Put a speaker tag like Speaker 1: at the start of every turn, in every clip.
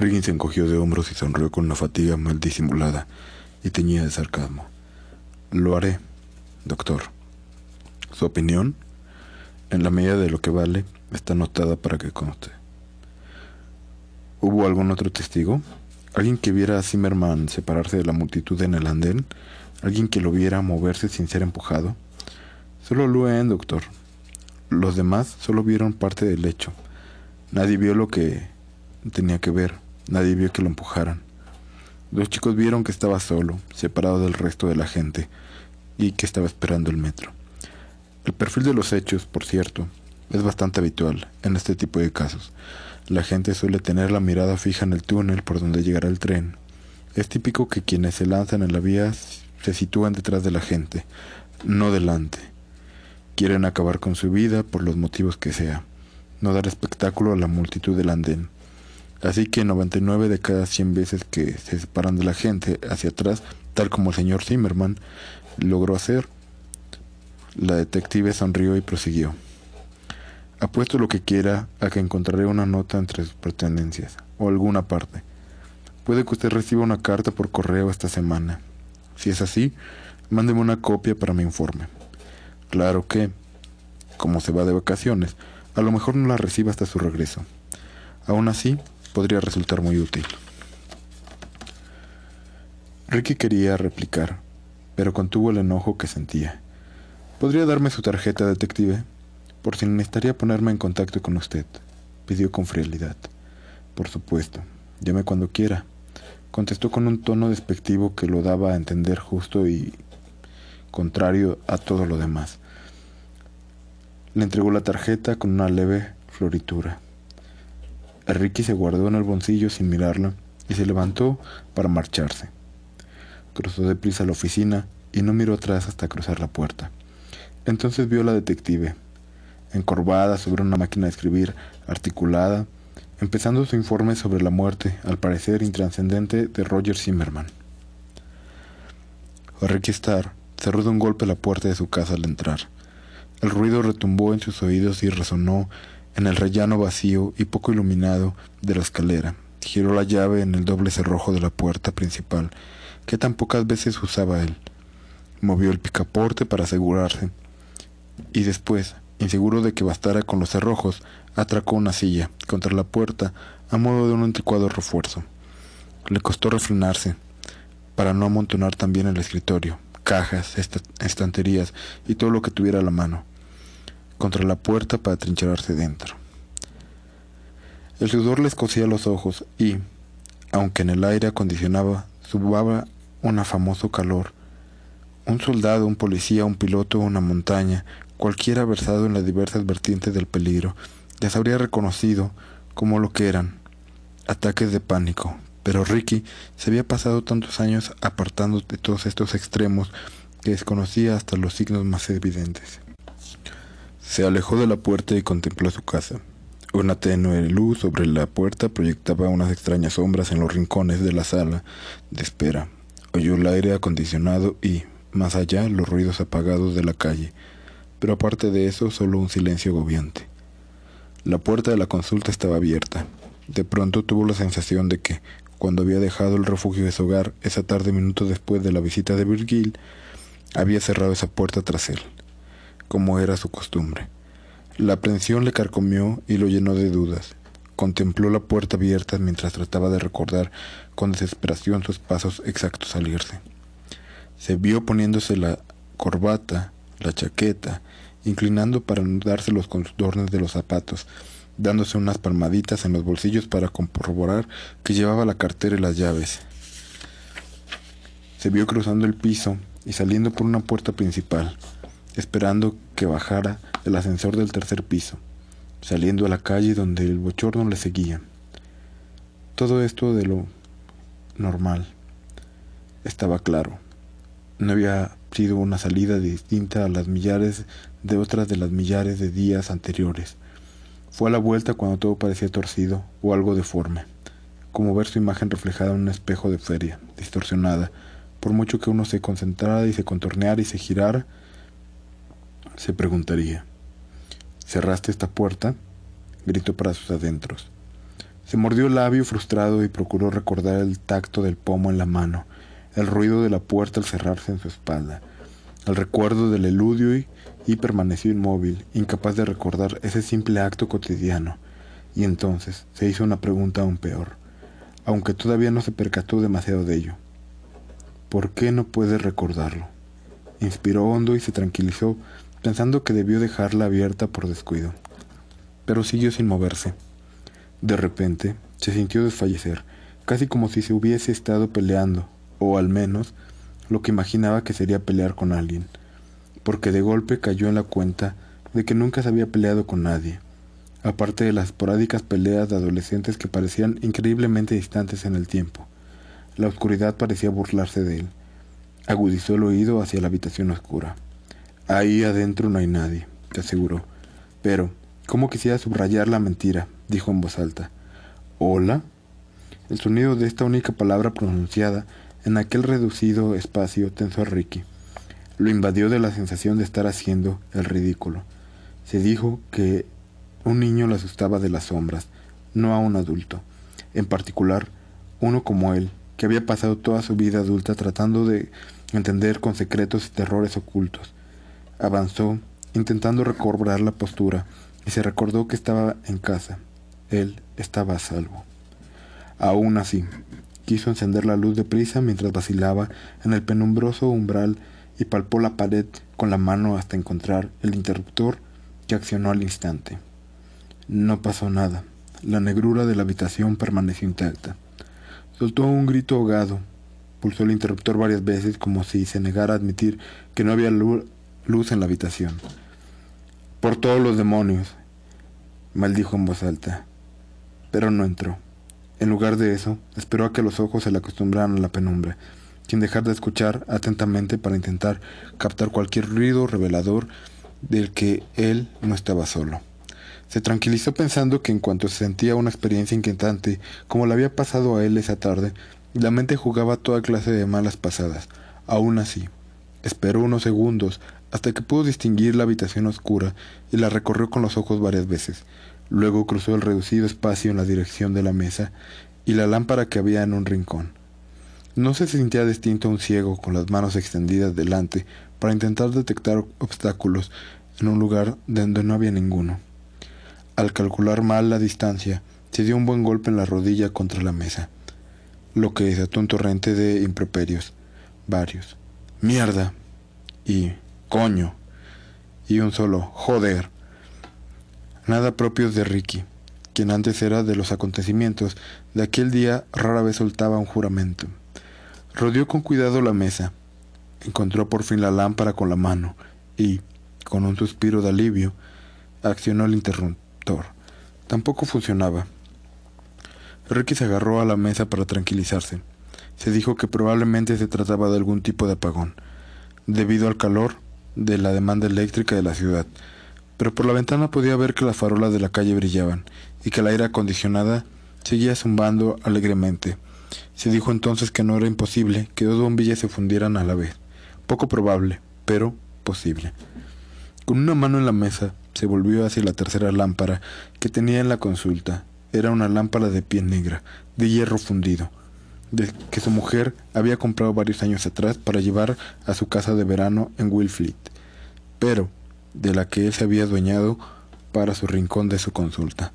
Speaker 1: Riggins se encogió de hombros y sonrió con una fatiga mal disimulada y teñida de sarcasmo. Lo haré, doctor. Su opinión, en la medida de lo que vale, está anotada para que conste. ¿Hubo algún otro testigo? ¿Alguien que viera a Zimmerman separarse de la multitud en el andén? ¿Alguien que lo viera moverse sin ser empujado? Solo Luen, doctor. Los demás solo vieron parte del hecho. Nadie vio lo que tenía que ver. Nadie vio que lo empujaran. Los chicos vieron que estaba solo, separado del resto de la gente, y que estaba esperando el metro. El perfil de los hechos, por cierto, es bastante habitual en este tipo de casos. La gente suele tener la mirada fija en el túnel por donde llegará el tren. Es típico que quienes se lanzan en la vía se sitúan detrás de la gente, no delante. Quieren acabar con su vida por los motivos que sea, no dar espectáculo a la multitud del andén. Así que 99 de cada 100 veces que se separan de la gente hacia atrás, tal como el señor Zimmerman logró hacer, la detective sonrió y prosiguió. Apuesto lo que quiera a que encontraré una nota entre sus pertenencias, o alguna parte. Puede que usted reciba una carta por correo esta semana. Si es así, mándeme una copia para mi informe. Claro que, como se va de vacaciones, a lo mejor no la reciba hasta su regreso. Aún así, podría resultar muy útil. Ricky quería replicar, pero contuvo el enojo que sentía. ¿Podría darme su tarjeta, detective? Por si necesitaría ponerme en contacto con usted, pidió con frialdad. Por supuesto, llame cuando quiera, contestó con un tono despectivo que lo daba a entender justo y contrario a todo lo demás. Le entregó la tarjeta con una leve floritura. Ricky se guardó en el bolsillo sin mirarla y se levantó para marcharse. Cruzó deprisa la oficina y no miró atrás hasta cruzar la puerta. Entonces vio a la detective, encorvada sobre una máquina de escribir articulada, empezando su informe sobre la muerte, al parecer intranscendente, de Roger Zimmerman. Ricky Starr cerró de un golpe la puerta de su casa al entrar. El ruido retumbó en sus oídos y resonó en el rellano vacío y poco iluminado de la escalera. Giró la llave en el doble cerrojo de la puerta principal, que tan pocas veces usaba él. Movió el picaporte para asegurarse, y después, inseguro de que bastara con los cerrojos, atracó una silla contra la puerta a modo de un anticuado refuerzo. Le costó refrenarse para no amontonar también el escritorio, cajas, estanterías y todo lo que tuviera a la mano contra la puerta para trincherarse dentro. El sudor le escocía los ojos y, aunque en el aire acondicionaba, subaba un famoso calor. Un soldado, un policía, un piloto, una montaña, cualquiera versado en las diversas vertientes del peligro, les habría reconocido como lo que eran, ataques de pánico. Pero Ricky se había pasado tantos años apartando de todos estos extremos que desconocía hasta los signos más evidentes. Se alejó de la puerta y contempló su casa. Una tenue luz sobre la puerta proyectaba unas extrañas sombras en los rincones de la sala de espera. Oyó el aire acondicionado y, más allá, los ruidos apagados de la calle, pero aparte de eso, solo un silencio agobiante. La puerta de la consulta estaba abierta. De pronto tuvo la sensación de que, cuando había dejado el refugio de su hogar esa tarde minutos después de la visita de Virgil, había cerrado esa puerta tras él como era su costumbre. La aprensión le carcomió y lo llenó de dudas. Contempló la puerta abierta mientras trataba de recordar con desesperación sus pasos exactos al irse. Se vio poniéndose la corbata, la chaqueta, inclinando para anudarse los contornos de los zapatos, dándose unas palmaditas en los bolsillos para corroborar que llevaba la cartera y las llaves. Se vio cruzando el piso y saliendo por una puerta principal esperando que bajara el ascensor del tercer piso, saliendo a la calle donde el bochorno le seguía. Todo esto de lo normal estaba claro. No había sido una salida distinta a las millares de otras de las millares de días anteriores. Fue a la vuelta cuando todo parecía torcido o algo deforme, como ver su imagen reflejada en un espejo de feria, distorsionada, por mucho que uno se concentrara y se contorneara y se girara, se preguntaría. ¿Cerraste esta puerta? gritó para sus adentros. Se mordió el labio frustrado y procuró recordar el tacto del pomo en la mano, el ruido de la puerta al cerrarse en su espalda, el recuerdo del eludio y, y permaneció inmóvil, incapaz de recordar ese simple acto cotidiano. Y entonces se hizo una pregunta aún peor, aunque todavía no se percató demasiado de ello. ¿Por qué no puede recordarlo? Inspiró hondo y se tranquilizó, pensando que debió dejarla abierta por descuido. Pero siguió sin moverse. De repente, se sintió desfallecer, casi como si se hubiese estado peleando, o al menos lo que imaginaba que sería pelear con alguien, porque de golpe cayó en la cuenta de que nunca se había peleado con nadie, aparte de las esporádicas peleas de adolescentes que parecían increíblemente distantes en el tiempo. La oscuridad parecía burlarse de él. Agudizó el oído hacia la habitación oscura. Ahí adentro no hay nadie, te aseguró. Pero, ¿cómo quisiera subrayar la mentira? dijo en voz alta. ¿Hola? El sonido de esta única palabra pronunciada en aquel reducido espacio tensó a Ricky. Lo invadió de la sensación de estar haciendo el ridículo. Se dijo que un niño le asustaba de las sombras, no a un adulto. En particular, uno como él, que había pasado toda su vida adulta tratando de entender con secretos y terrores ocultos. Avanzó, intentando recobrar la postura, y se recordó que estaba en casa. Él estaba a salvo. Aún así, quiso encender la luz deprisa mientras vacilaba en el penumbroso umbral y palpó la pared con la mano hasta encontrar el interruptor que accionó al instante. No pasó nada. La negrura de la habitación permaneció intacta. Soltó un grito ahogado. Pulsó el interruptor varias veces como si se negara a admitir que no había luz en la habitación. Por todos los demonios, maldijo en voz alta. Pero no entró. En lugar de eso, esperó a que los ojos se le acostumbraran a la penumbra, sin dejar de escuchar atentamente para intentar captar cualquier ruido revelador del que él no estaba solo. Se tranquilizó pensando que en cuanto se sentía una experiencia inquietante, como le había pasado a él esa tarde, la mente jugaba toda clase de malas pasadas. Aún así, esperó unos segundos hasta que pudo distinguir la habitación oscura y la recorrió con los ojos varias veces. Luego cruzó el reducido espacio en la dirección de la mesa y la lámpara que había en un rincón. No se sentía distinto a un ciego con las manos extendidas delante para intentar detectar obstáculos en un lugar donde no había ninguno. Al calcular mal la distancia, se dio un buen golpe en la rodilla contra la mesa, lo que desató un torrente de improperios, varios. Mierda. Y coño. Y un solo joder. Nada propios de Ricky, quien antes era de los acontecimientos de aquel día rara vez soltaba un juramento. Rodeó con cuidado la mesa, encontró por fin la lámpara con la mano y, con un suspiro de alivio, accionó el interruptor. Tampoco funcionaba. Ricky se agarró a la mesa para tranquilizarse. Se dijo que probablemente se trataba de algún tipo de apagón, debido al calor de la demanda eléctrica de la ciudad. Pero por la ventana podía ver que las farolas de la calle brillaban y que la aire acondicionada seguía zumbando alegremente. Se dijo entonces que no era imposible que dos bombillas se fundieran a la vez. Poco probable, pero posible. Con una mano en la mesa, se volvió hacia la tercera lámpara que tenía en la consulta. Era una lámpara de piel negra, de hierro fundido, que su mujer había comprado varios años atrás para llevar a su casa de verano en Wilfleet, pero de la que él se había adueñado para su rincón de su consulta.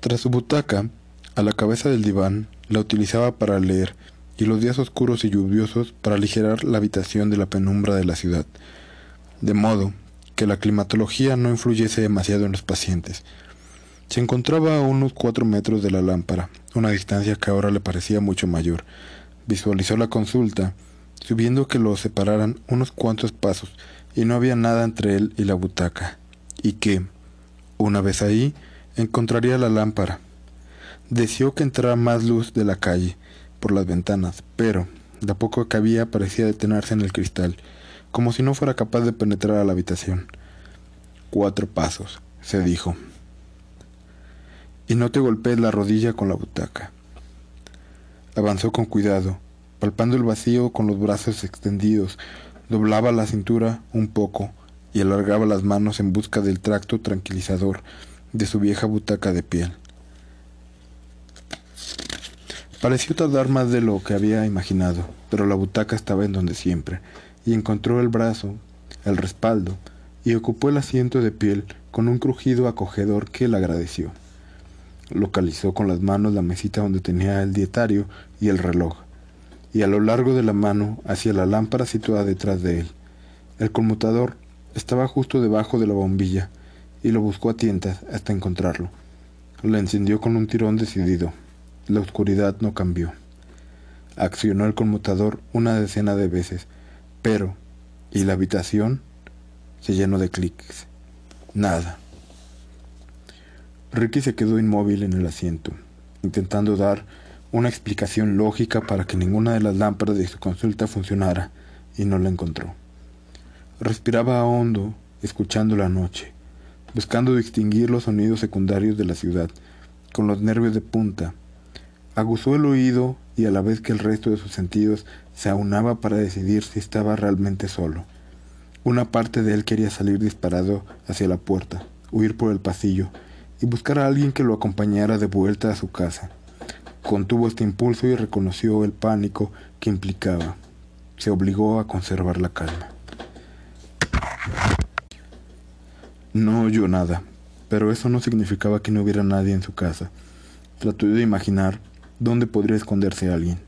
Speaker 1: Tras su butaca, a la cabeza del diván, la utilizaba para leer y los días oscuros y lluviosos para aligerar la habitación de la penumbra de la ciudad, de modo que la climatología no influyese demasiado en los pacientes. Se encontraba a unos cuatro metros de la lámpara, una distancia que ahora le parecía mucho mayor. Visualizó la consulta, subiendo que lo separaran unos cuantos pasos, y no había nada entre él y la butaca, y que, una vez ahí, encontraría la lámpara. Deseó que entrara más luz de la calle por las ventanas, pero, de a poco que había, parecía detenerse en el cristal, como si no fuera capaz de penetrar a la habitación. Cuatro pasos, se dijo. Y no te golpees la rodilla con la butaca. Avanzó con cuidado, palpando el vacío con los brazos extendidos, doblaba la cintura un poco y alargaba las manos en busca del tracto tranquilizador de su vieja butaca de piel. Pareció tardar más de lo que había imaginado, pero la butaca estaba en donde siempre, y encontró el brazo, el respaldo, y ocupó el asiento de piel con un crujido acogedor que le agradeció. Localizó con las manos la mesita donde tenía el dietario y el reloj, y a lo largo de la mano hacia la lámpara situada detrás de él. El conmutador estaba justo debajo de la bombilla, y lo buscó a tientas hasta encontrarlo. Lo encendió con un tirón decidido. La oscuridad no cambió. Accionó el conmutador una decena de veces, pero, ¿y la habitación? Se llenó de clics. Nada. Ricky se quedó inmóvil en el asiento, intentando dar una explicación lógica para que ninguna de las lámparas de su consulta funcionara, y no la encontró. Respiraba hondo, escuchando la noche, buscando distinguir los sonidos secundarios de la ciudad, con los nervios de punta, Aguzó el oído y a la vez que el resto de sus sentidos se aunaba para decidir si estaba realmente solo. Una parte de él quería salir disparado hacia la puerta, huir por el pasillo y buscar a alguien que lo acompañara de vuelta a su casa. Contuvo este impulso y reconoció el pánico que implicaba. Se obligó a conservar la calma. No oyó nada, pero eso no significaba que no hubiera nadie en su casa. Trató de imaginar ¿Dónde podría esconderse alguien?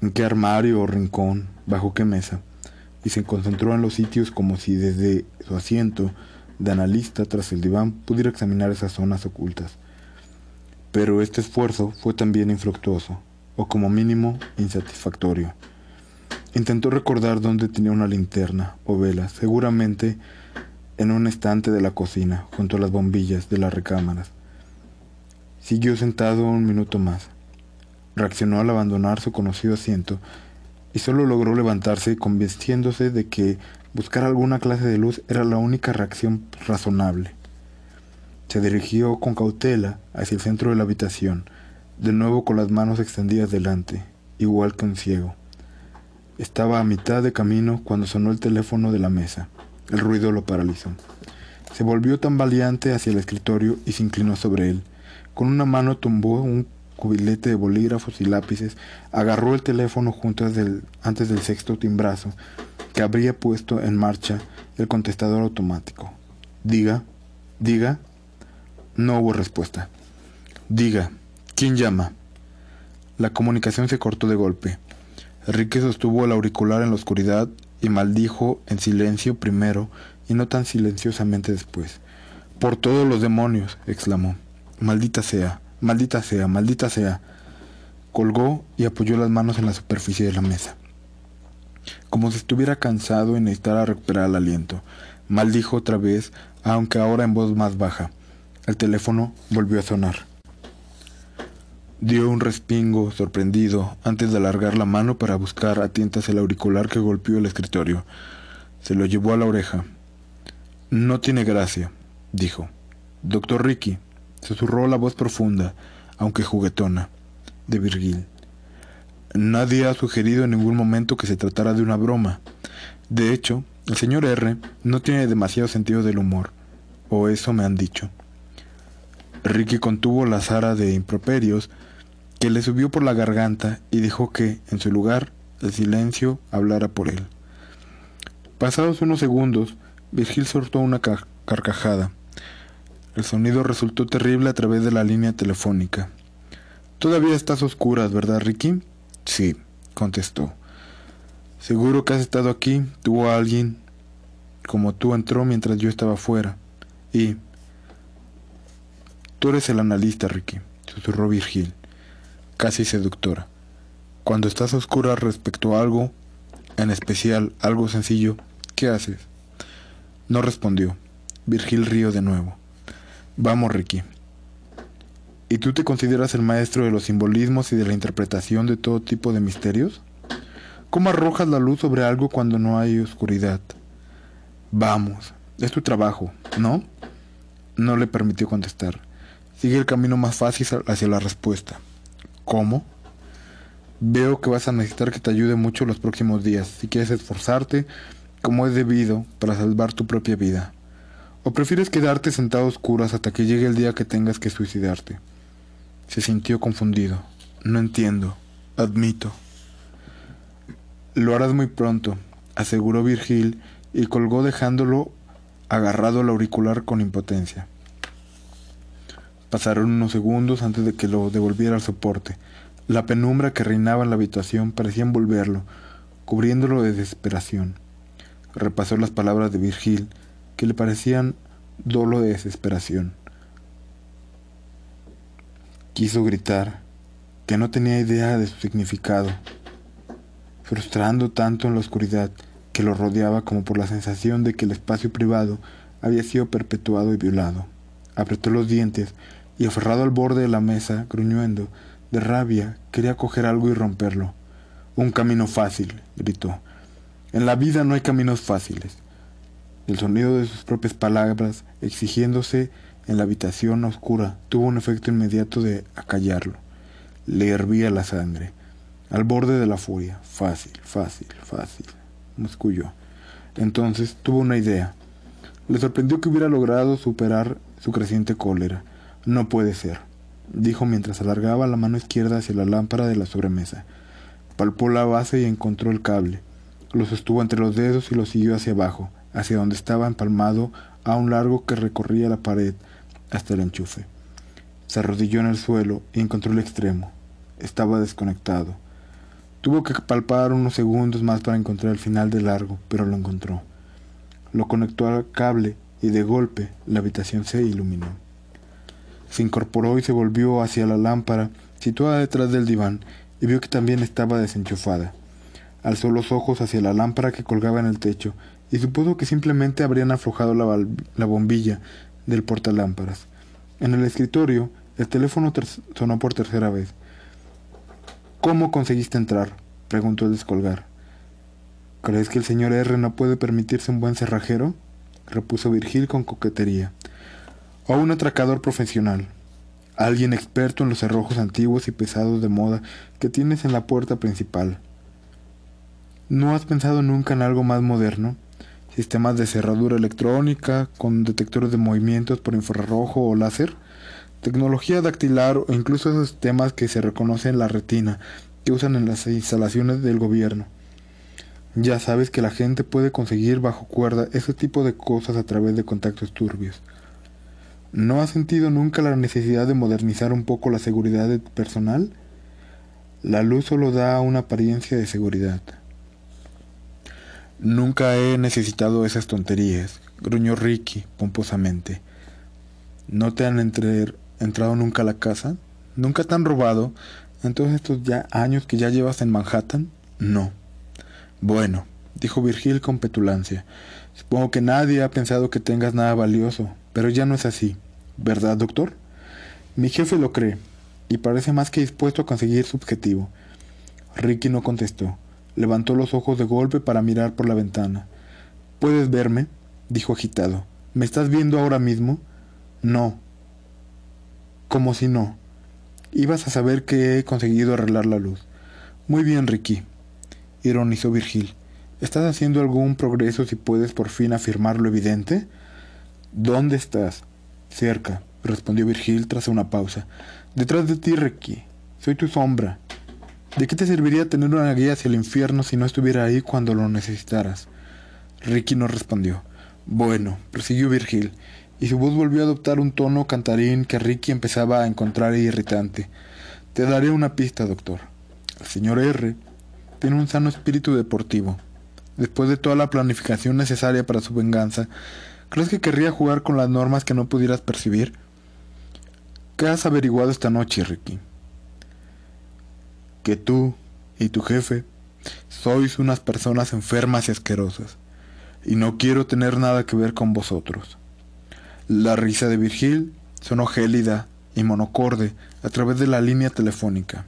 Speaker 1: ¿En qué armario o rincón? ¿Bajo qué mesa? Y se concentró en los sitios como si desde su asiento de analista tras el diván pudiera examinar esas zonas ocultas. Pero este esfuerzo fue también infructuoso, o como mínimo insatisfactorio. Intentó recordar dónde tenía una linterna o vela, seguramente en un estante de la cocina, junto a las bombillas de las recámaras. Siguió sentado un minuto más reaccionó al abandonar su conocido asiento y solo logró levantarse convenciéndose de que buscar alguna clase de luz era la única reacción razonable. Se dirigió con cautela hacia el centro de la habitación, de nuevo con las manos extendidas delante, igual que un ciego. Estaba a mitad de camino cuando sonó el teléfono de la mesa. El ruido lo paralizó. Se volvió tan valiente hacia el escritorio y se inclinó sobre él. Con una mano tumbó un cubilete de bolígrafos y lápices, agarró el teléfono junto antes del sexto timbrazo que habría puesto en marcha el contestador automático. Diga, diga. No hubo respuesta. Diga, ¿quién llama? La comunicación se cortó de golpe. Enrique sostuvo el auricular en la oscuridad y maldijo en silencio primero y no tan silenciosamente después. Por todos los demonios, exclamó. Maldita sea. Maldita sea, maldita sea. Colgó y apoyó las manos en la superficie de la mesa. Como si estuviera cansado y necesitara recuperar el aliento. Maldijo otra vez, aunque ahora en voz más baja. El teléfono volvió a sonar. Dio un respingo sorprendido antes de alargar la mano para buscar a tientas el auricular que golpeó el escritorio. Se lo llevó a la oreja. No tiene gracia, dijo. Doctor Ricky, Susurró la voz profunda, aunque juguetona, de Virgil. Nadie ha sugerido en ningún momento que se tratara de una broma. De hecho, el señor R no tiene demasiado sentido del humor, o eso me han dicho. Ricky contuvo la zara de improperios que le subió por la garganta y dejó que, en su lugar, el silencio hablara por él. Pasados unos segundos, Virgil soltó una carcajada. El sonido resultó terrible a través de la línea telefónica. Todavía estás oscuras, ¿verdad, Ricky? Sí, contestó. Seguro que has estado aquí. Tuvo alguien como tú entró mientras yo estaba fuera. Y... Tú eres el analista, Ricky, susurró Virgil, casi seductora. Cuando estás oscura respecto a algo, en especial algo sencillo, ¿qué haces? No respondió. Virgil rió de nuevo. Vamos, Ricky. ¿Y tú te consideras el maestro de los simbolismos y de la interpretación de todo tipo de misterios? ¿Cómo arrojas la luz sobre algo cuando no hay oscuridad? Vamos, es tu trabajo, ¿no? No le permitió contestar. Sigue el camino más fácil hacia la respuesta. ¿Cómo? Veo que vas a necesitar que te ayude mucho los próximos días si quieres esforzarte como es debido para salvar tu propia vida. ¿O prefieres quedarte sentado a oscuras hasta que llegue el día que tengas que suicidarte? Se sintió confundido. No entiendo. Admito. Lo harás muy pronto, aseguró Virgil y colgó dejándolo agarrado al auricular con impotencia. Pasaron unos segundos antes de que lo devolviera al soporte. La penumbra que reinaba en la habitación parecía envolverlo, cubriéndolo de desesperación. Repasó las palabras de Virgil, que le parecían dolo de desesperación. Quiso gritar, que no tenía idea de su significado, frustrando tanto en la oscuridad que lo rodeaba como por la sensación de que el espacio privado había sido perpetuado y violado. Apretó los dientes y aferrado al borde de la mesa, gruñendo, de rabia, quería coger algo y romperlo. Un camino fácil, gritó. En la vida no hay caminos fáciles. El sonido de sus propias palabras, exigiéndose en la habitación oscura, tuvo un efecto inmediato de acallarlo. Le hervía la sangre. Al borde de la furia. Fácil, fácil, fácil. musculló. Entonces tuvo una idea. Le sorprendió que hubiera logrado superar su creciente cólera. No puede ser dijo mientras alargaba la mano izquierda hacia la lámpara de la sobremesa. Palpó la base y encontró el cable. Lo sostuvo entre los dedos y lo siguió hacia abajo, hacia donde estaba empalmado a un largo que recorría la pared hasta el enchufe. Se arrodilló en el suelo y encontró el extremo. Estaba desconectado. Tuvo que palpar unos segundos más para encontrar el final del largo, pero lo encontró. Lo conectó al cable y de golpe la habitación se iluminó. Se incorporó y se volvió hacia la lámpara situada detrás del diván y vio que también estaba desenchufada. Alzó los ojos hacia la lámpara que colgaba en el techo y supuso que simplemente habrían aflojado la, la bombilla del portalámparas. En el escritorio, el teléfono sonó por tercera vez. ¿Cómo conseguiste entrar? preguntó el descolgar. ¿Crees que el señor R no puede permitirse un buen cerrajero? repuso Virgil con coquetería o un atracador profesional, alguien experto en los cerrojos antiguos y pesados de moda que tienes en la puerta principal. ¿No has pensado nunca en algo más moderno? Sistemas de cerradura electrónica con detectores de movimientos por infrarrojo o láser, tecnología dactilar o incluso esos sistemas que se reconocen en la retina que usan en las instalaciones del gobierno. Ya sabes que la gente puede conseguir bajo cuerda ese tipo de cosas a través de contactos turbios. ¿No has sentido nunca la necesidad de modernizar un poco la seguridad personal? La luz solo da una apariencia de seguridad. Nunca he necesitado esas tonterías, gruñó Ricky pomposamente. ¿No te han entrado nunca a la casa? ¿Nunca te han robado en todos estos años que ya llevas en Manhattan? No. Bueno, dijo Virgil con petulancia. Supongo que nadie ha pensado que tengas nada valioso, pero ya no es así, ¿verdad, doctor? Mi jefe lo cree, y parece más que dispuesto a conseguir su objetivo. Ricky no contestó. Levantó los ojos de golpe para mirar por la ventana. ¿Puedes verme? dijo agitado. ¿Me estás viendo ahora mismo? No. Como si no. Ibas a saber que he conseguido arreglar la luz. Muy bien, Ricky, ironizó Virgil. ¿Estás haciendo algún progreso si puedes por fin afirmar lo evidente? ¿Dónde estás? Cerca, respondió Virgil tras una pausa. Detrás de ti, Ricky. Soy tu sombra. ¿De qué te serviría tener una guía hacia el infierno si no estuviera ahí cuando lo necesitaras? Ricky no respondió. Bueno, prosiguió Virgil, y su voz volvió a adoptar un tono cantarín que Ricky empezaba a encontrar irritante. Te daré una pista, doctor. El señor R tiene un sano espíritu deportivo. Después de toda la planificación necesaria para su venganza, ¿Crees que querría jugar con las normas que no pudieras percibir? ¿Qué has averiguado esta noche, Ricky? Que tú y tu jefe sois unas personas enfermas y asquerosas, y no quiero tener nada que ver con vosotros. La risa de Virgil sonó gélida y monocorde a través de la línea telefónica.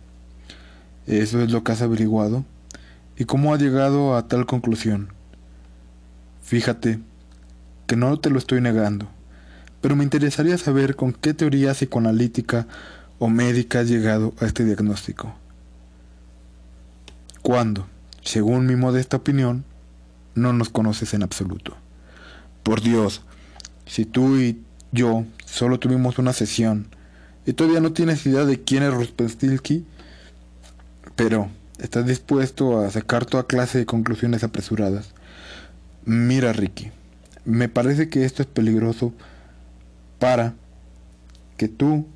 Speaker 1: ¿Eso es lo que has averiguado? ¿Y cómo ha llegado a tal conclusión? Fíjate, que no te lo estoy negando, pero me interesaría saber con qué teoría psicoanalítica o médica has llegado a este diagnóstico. Cuando, según mi modesta opinión, no nos conoces en absoluto. Por Dios, si tú y yo solo tuvimos una sesión y todavía no tienes idea de quién es Ruspenstilki, Pero, ¿estás dispuesto a sacar toda clase de conclusiones apresuradas? Mira, Ricky, me parece que esto es peligroso para que tú,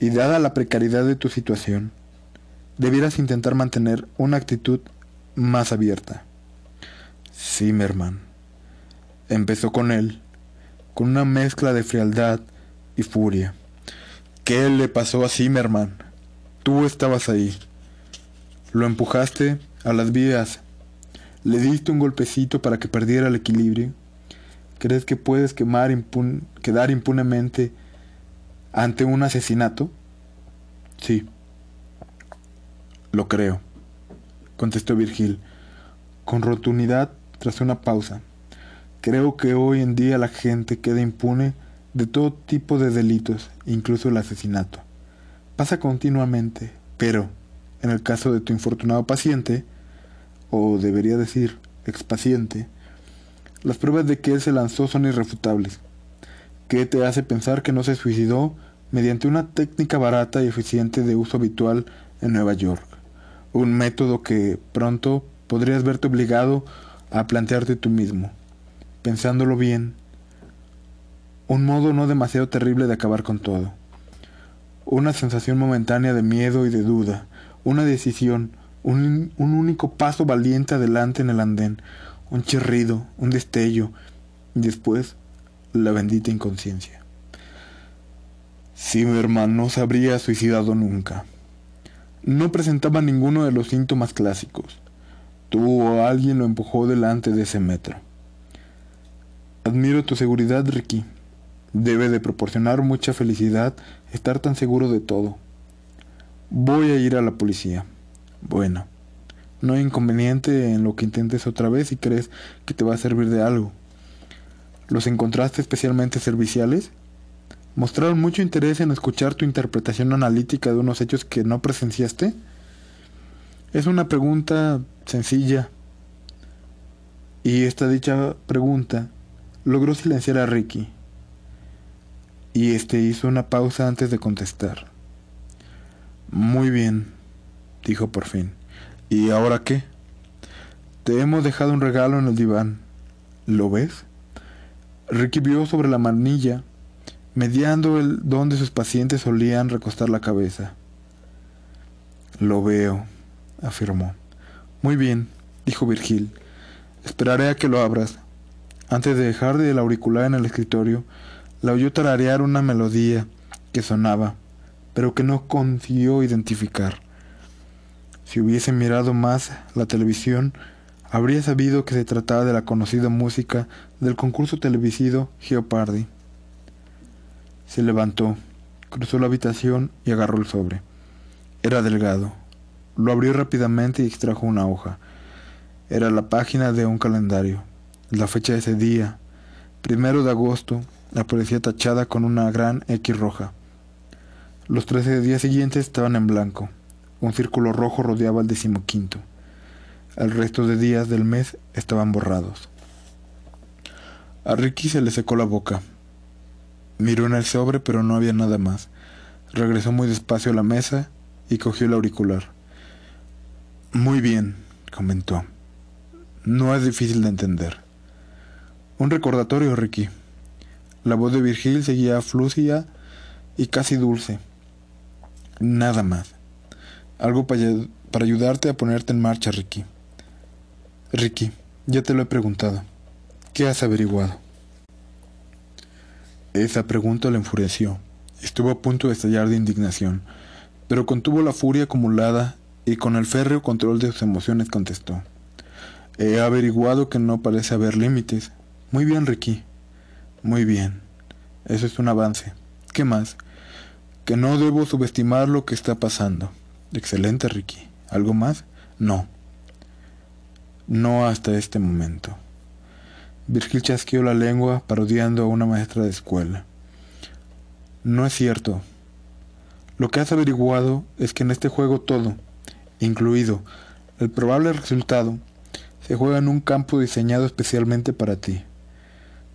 Speaker 1: y dada la precariedad de tu situación, debieras intentar mantener una actitud más abierta. Zimmerman empezó con él, con una mezcla de frialdad y furia. ¿Qué le pasó a Zimmerman? Tú estabas ahí. Lo empujaste a las vías. Le diste un golpecito para que perdiera el equilibrio. ¿Crees que puedes quemar quedar impunemente ante un asesinato? Sí. Lo creo, contestó Virgil, con rotundidad tras una pausa. Creo que hoy en día la gente queda impune de todo tipo de delitos, incluso el asesinato. Pasa continuamente, pero, en el caso de tu infortunado paciente, o debería decir, expaciente, las pruebas de que él se lanzó son irrefutables. ¿Qué te hace pensar que no se suicidó mediante una técnica barata y eficiente de uso habitual en Nueva York? Un método que pronto podrías verte obligado a plantearte tú mismo. Pensándolo bien, un modo no demasiado terrible de acabar con todo. Una sensación momentánea de miedo y de duda, una decisión, un, un único paso valiente adelante en el andén, un chirrido, un destello, y después la bendita inconsciencia. Zimmerman no se habría suicidado nunca. No presentaba ninguno de los síntomas clásicos. Tú o alguien lo empujó delante de ese metro. Admiro tu seguridad, Ricky. Debe de proporcionar mucha felicidad estar tan seguro de todo. Voy a ir a la policía. Bueno, no hay inconveniente en lo que intentes otra vez si crees que te va a servir de algo. ¿Los encontraste especialmente serviciales? ¿Mostraron mucho interés en escuchar tu interpretación analítica de unos hechos que no presenciaste? Es una pregunta sencilla. Y esta dicha pregunta logró silenciar a Ricky. Y este hizo una pausa antes de contestar. Muy bien, dijo por fin. ¿Y ahora qué? Te hemos dejado un regalo en el diván. ¿Lo ves? Ricky vio sobre la manilla, mediando el donde sus pacientes solían recostar la cabeza. Lo veo, afirmó. Muy bien, dijo Virgil. Esperaré a que lo abras. Antes de dejar de el auricular en el escritorio, la oyó tararear una melodía que sonaba, pero que no consiguió identificar. Si hubiese mirado más la televisión, habría sabido que se trataba de la conocida música del concurso televisivo Geopardy. Se levantó, cruzó la habitación y agarró el sobre. Era delgado. Lo abrió rápidamente y extrajo una hoja. Era la página de un calendario. La fecha de ese día, primero de agosto, aparecía tachada con una gran X roja. Los trece días siguientes estaban en blanco. Un círculo rojo rodeaba el decimoquinto. El resto de días del mes estaban borrados. A Ricky se le secó la boca. Miró en el sobre, pero no había nada más. Regresó muy despacio a la mesa y cogió el auricular. Muy bien, comentó. No es difícil de entender. Un recordatorio, Ricky. La voz de Virgil seguía flucida y casi dulce. Nada más. Algo para, ayudarte a ponerte en marcha, Ricky. Ricky, ya te lo he preguntado. ¿Qué has averiguado? Esa pregunta le enfureció. Estuvo a punto de estallar de indignación, pero contuvo la furia acumulada y con el férreo control de sus emociones contestó. He averiguado que no parece haber límites. Muy bien, Ricky. Muy bien. Eso es un avance. ¿Qué más? Que no debo subestimar lo que está pasando. Excelente, Ricky. ¿Algo más? No. No hasta este momento. Virgil chasqueó la lengua parodiando a una maestra de escuela. No es cierto. Lo que has averiguado es que en este juego todo, incluido el probable resultado, se juega en un campo diseñado especialmente para ti.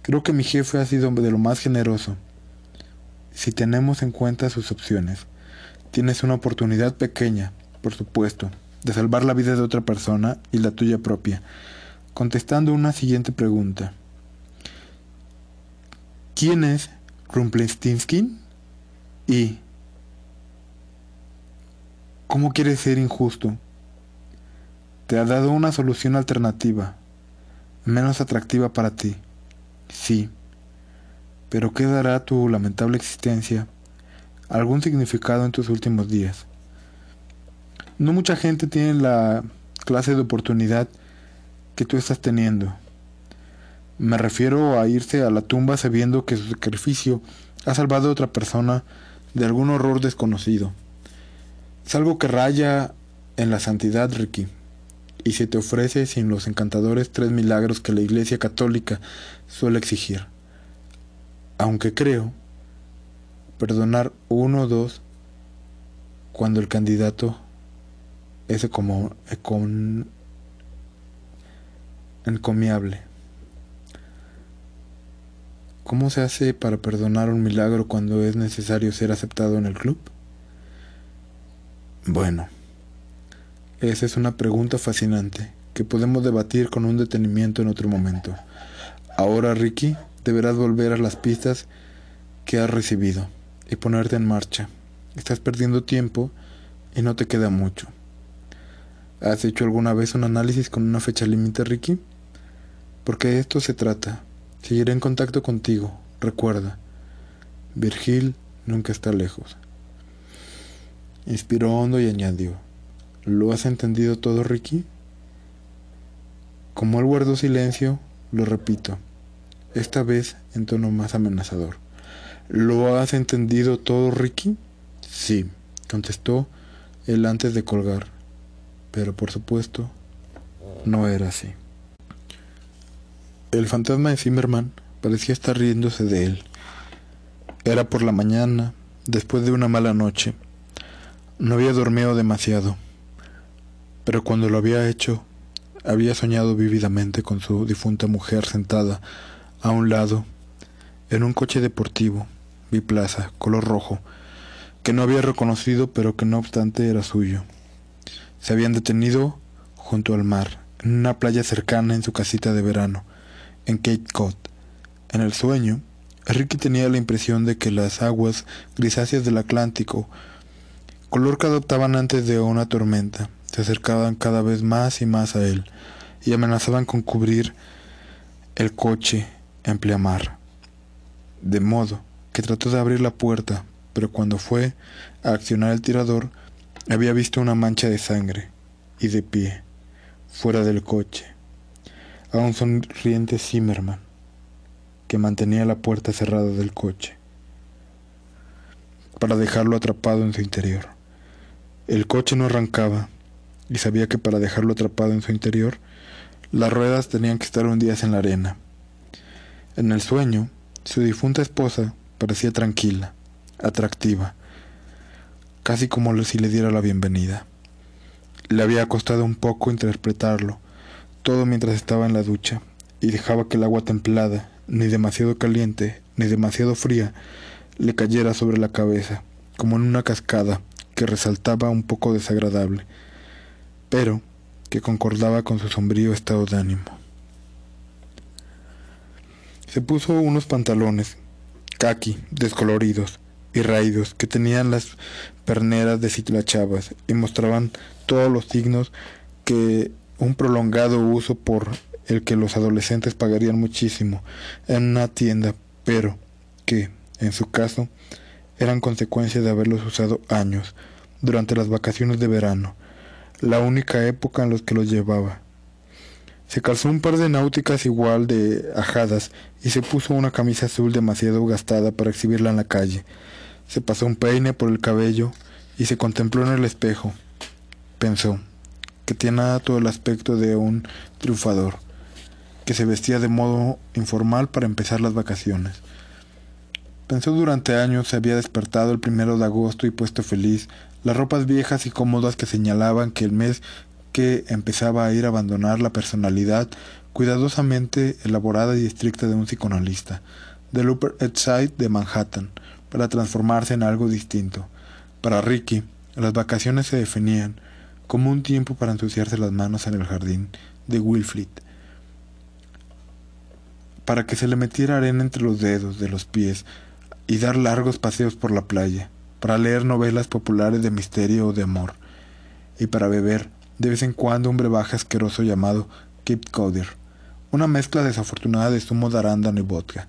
Speaker 1: Creo que mi jefe ha sido de lo más generoso. Si tenemos en cuenta sus opciones, tienes una oportunidad pequeña, por supuesto, de salvar la vida de otra persona y la tuya propia, contestando una siguiente pregunta. ¿Quién es Rumpelstiltskin? ¿Y cómo quieres ser injusto? Te ha dado una solución alternativa, menos atractiva para ti. Sí. Pero ¿qué dará tu lamentable existencia algún significado en tus últimos días? No mucha gente tiene la clase de oportunidad que tú estás teniendo. Me refiero a irse a la tumba sabiendo que su sacrificio ha salvado a otra persona de algún horror desconocido. Es algo que raya en la santidad, Ricky, y se te ofrece sin los encantadores tres milagros que la Iglesia Católica suele exigir. Aunque creo perdonar uno o dos cuando el candidato es como encomiable. ¿Cómo se hace para perdonar un milagro cuando es necesario ser aceptado en el club? Bueno, esa es una pregunta fascinante que podemos debatir con un detenimiento en otro momento. Ahora, Ricky, deberás volver a las pistas que has recibido y ponerte en marcha. Estás perdiendo tiempo y no te queda mucho. ¿Has hecho alguna vez un análisis con una fecha límite, Ricky? Porque de esto se trata. Seguiré en contacto contigo, recuerda. Virgil nunca está lejos. Inspiró hondo y añadió, ¿lo has entendido todo, Ricky? Como él guardó silencio, lo repito, esta vez en tono más amenazador. ¿Lo has entendido todo, Ricky? Sí, contestó él antes de colgar, pero por supuesto no era así. El fantasma de Zimmerman parecía estar riéndose de él. Era por la mañana, después de una mala noche. No había dormido demasiado, pero cuando lo había hecho, había soñado vívidamente con su difunta mujer sentada a un lado, en un coche deportivo, biplaza, color rojo, que no había reconocido pero que no obstante era suyo. Se habían detenido junto al mar, en una playa cercana en su casita de verano en Cape Cod. En el sueño, Ricky tenía la impresión de que las aguas grisáceas del Atlántico, color que adoptaban antes de una tormenta, se acercaban cada vez más y más a él y amenazaban con cubrir el coche en pleamar. De modo trató de abrir la puerta, pero cuando fue a accionar el tirador, había visto una mancha de sangre y de pie, fuera del coche a un sonriente Zimmerman, que mantenía la puerta cerrada del coche, para dejarlo atrapado en su interior. El coche no arrancaba, y sabía que para dejarlo atrapado en su interior, las ruedas tenían que estar hundidas en la arena. En el sueño, su difunta esposa parecía tranquila, atractiva, casi como si le diera la bienvenida. Le había costado un poco interpretarlo, todo mientras estaba en la ducha, y dejaba que el agua templada, ni demasiado caliente, ni demasiado fría, le cayera sobre la cabeza, como en una cascada que resaltaba un poco desagradable, pero que concordaba con su sombrío estado de ánimo. Se puso unos pantalones, kaki, descoloridos y raídos, que tenían las perneras deshilachas y mostraban todos los signos que un prolongado uso por el que los adolescentes pagarían muchísimo en una tienda, pero que, en su caso, eran consecuencia de haberlos usado años, durante las vacaciones de verano, la única época en los que los llevaba. Se calzó un par de náuticas igual de ajadas y se puso una camisa azul demasiado gastada para exhibirla en la calle. Se pasó un peine por el cabello y se contempló en el espejo. Pensó, que tenía todo el aspecto de un triunfador, que se vestía de modo informal para empezar las vacaciones. Pensó durante años se había despertado el primero de agosto y puesto feliz, las ropas viejas y cómodas que señalaban que el mes que empezaba a ir a abandonar la personalidad cuidadosamente elaborada y estricta de un psicoanalista, del Upper East Side de Manhattan, para transformarse en algo distinto. Para Ricky, las vacaciones se definían como un tiempo para ensuciarse las manos en el jardín de Wilfrid, para que se le metiera arena entre los dedos de los pies y dar largos paseos por la playa, para leer novelas populares de misterio o de amor, y para beber de vez en cuando un brebaje asqueroso llamado Kip Coder, una mezcla desafortunada de zumo de arándano y vodka.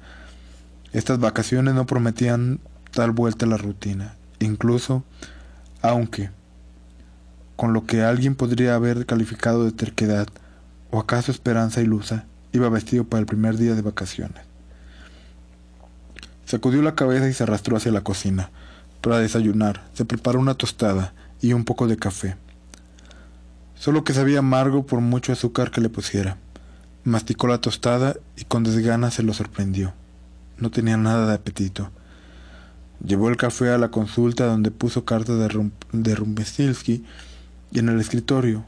Speaker 1: Estas vacaciones no prometían dar vuelta a la rutina, incluso aunque, con lo que alguien podría haber calificado de terquedad, o acaso esperanza ilusa, iba vestido para el primer día de vacaciones. Sacudió la cabeza y se arrastró hacia la cocina. Para desayunar, se preparó una tostada y un poco de café. Solo que sabía amargo por mucho azúcar que le pusiera. Masticó la tostada y con desgana se lo sorprendió. No tenía nada de apetito. Llevó el café a la consulta donde puso cartas de, Rum de y en el escritorio,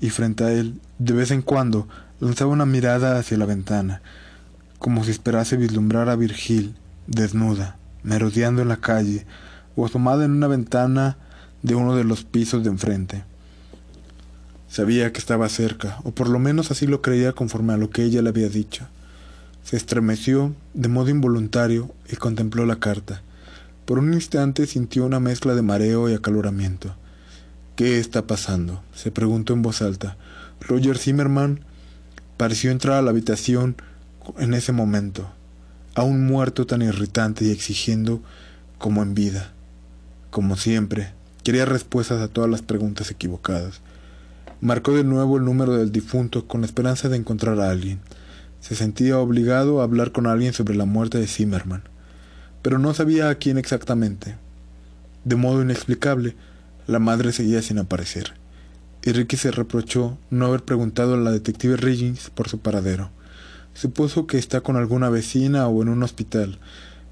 Speaker 1: y frente a él, de vez en cuando, lanzaba una mirada hacia la ventana, como si esperase vislumbrar a Virgil, desnuda, merodeando en la calle, o asomada en una ventana de uno de los pisos de enfrente. Sabía que estaba cerca, o por lo menos así lo creía conforme a lo que ella le había dicho. Se estremeció de modo involuntario y contempló la carta. Por un instante sintió una mezcla de mareo y acaloramiento. ¿Qué está pasando? se preguntó en voz alta. Roger Zimmerman pareció entrar a la habitación en ese momento, aún muerto tan irritante y exigiendo como en vida. Como siempre, quería respuestas a todas las preguntas equivocadas. Marcó de nuevo el número del difunto con la esperanza de encontrar a alguien. Se sentía obligado a hablar con alguien sobre la muerte de Zimmerman, pero no sabía a quién exactamente. De modo inexplicable, la madre seguía sin aparecer, y Ricky se reprochó no haber preguntado a la detective Riggins por su paradero. Supuso que está con alguna vecina o en un hospital.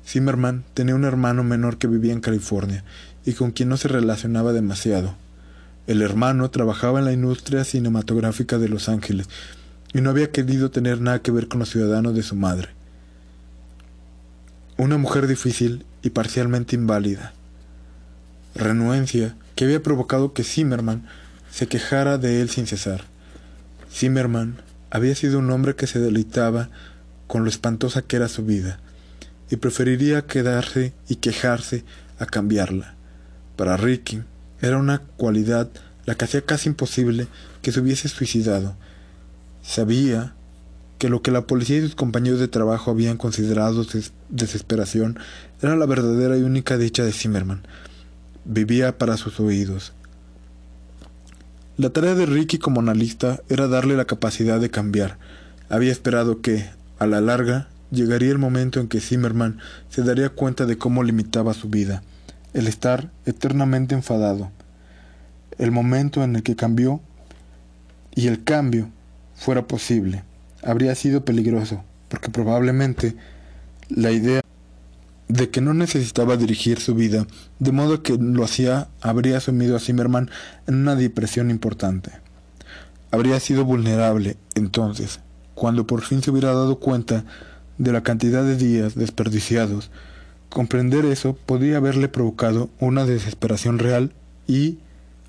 Speaker 1: Zimmerman tenía un hermano menor que vivía en California y con quien no se relacionaba demasiado. El hermano trabajaba en la industria cinematográfica de Los Ángeles y no había querido tener nada que ver con los ciudadanos de su madre. Una mujer difícil y parcialmente inválida. Renuencia que había provocado que Zimmerman se quejara de él sin cesar. Zimmerman había sido un hombre que se deleitaba con lo espantosa que era su vida, y preferiría quedarse y quejarse a cambiarla. Para Ricky, era una cualidad la que hacía casi imposible que se hubiese suicidado. Sabía que lo que la policía y sus compañeros de trabajo habían considerado desesperación era la verdadera y única dicha de Zimmerman. Vivía para sus oídos. La tarea de Ricky como analista era darle la capacidad de cambiar. Había esperado que, a la larga, llegaría el momento en que Zimmerman se daría cuenta de cómo limitaba su vida el estar eternamente enfadado, el momento en el que cambió y el cambio fuera posible, habría sido peligroso, porque probablemente la idea de que no necesitaba dirigir su vida, de modo que lo hacía, habría sumido a Zimmerman en una depresión importante. Habría sido vulnerable, entonces, cuando por fin se hubiera dado cuenta de la cantidad de días desperdiciados Comprender eso podría haberle provocado una desesperación real y,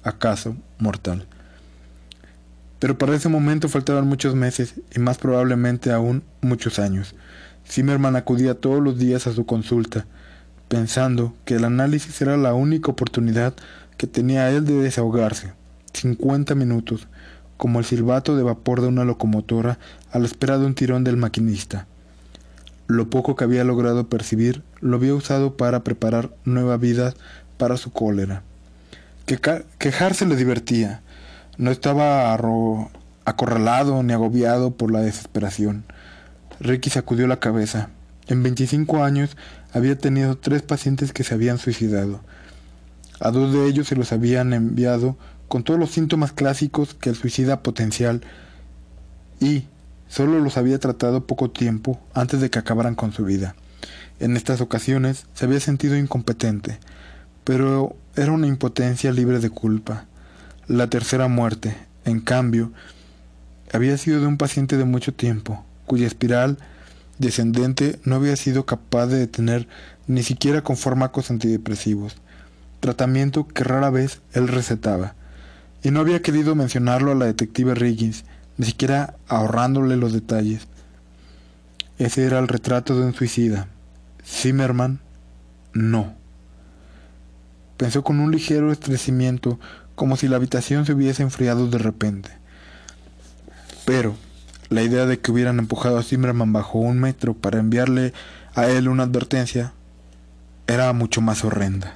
Speaker 1: acaso, mortal. Pero para ese momento faltaban muchos meses y más probablemente aún muchos años. Zimmerman acudía todos los días a su consulta, pensando que el análisis era la única oportunidad que tenía él de desahogarse. Cincuenta minutos, como el silbato de vapor de una locomotora a la espera de un tirón del maquinista. Lo poco que había logrado percibir lo había usado para preparar nueva vida para su cólera. quejarse le divertía. No estaba acorralado ni agobiado por la desesperación. Ricky sacudió la cabeza. En 25 años había tenido tres pacientes que se habían suicidado. A dos de ellos se los habían enviado con todos los síntomas clásicos que el suicida potencial y, Solo los había tratado poco tiempo antes de que acabaran con su vida. En estas ocasiones se había sentido incompetente, pero era una impotencia libre de culpa. La tercera muerte, en cambio, había sido de un paciente de mucho tiempo, cuya espiral descendente no había sido capaz de detener ni siquiera con fármacos antidepresivos. tratamiento que rara vez él recetaba, y no había querido mencionarlo a la detective Riggins, ni siquiera ahorrándole los detalles. Ese era el retrato de un suicida. Zimmerman, no. Pensó con un ligero estremecimiento, como si la habitación se hubiese enfriado de repente. Pero la idea de que hubieran empujado a Zimmerman bajo un metro para enviarle a él una advertencia era mucho más horrenda.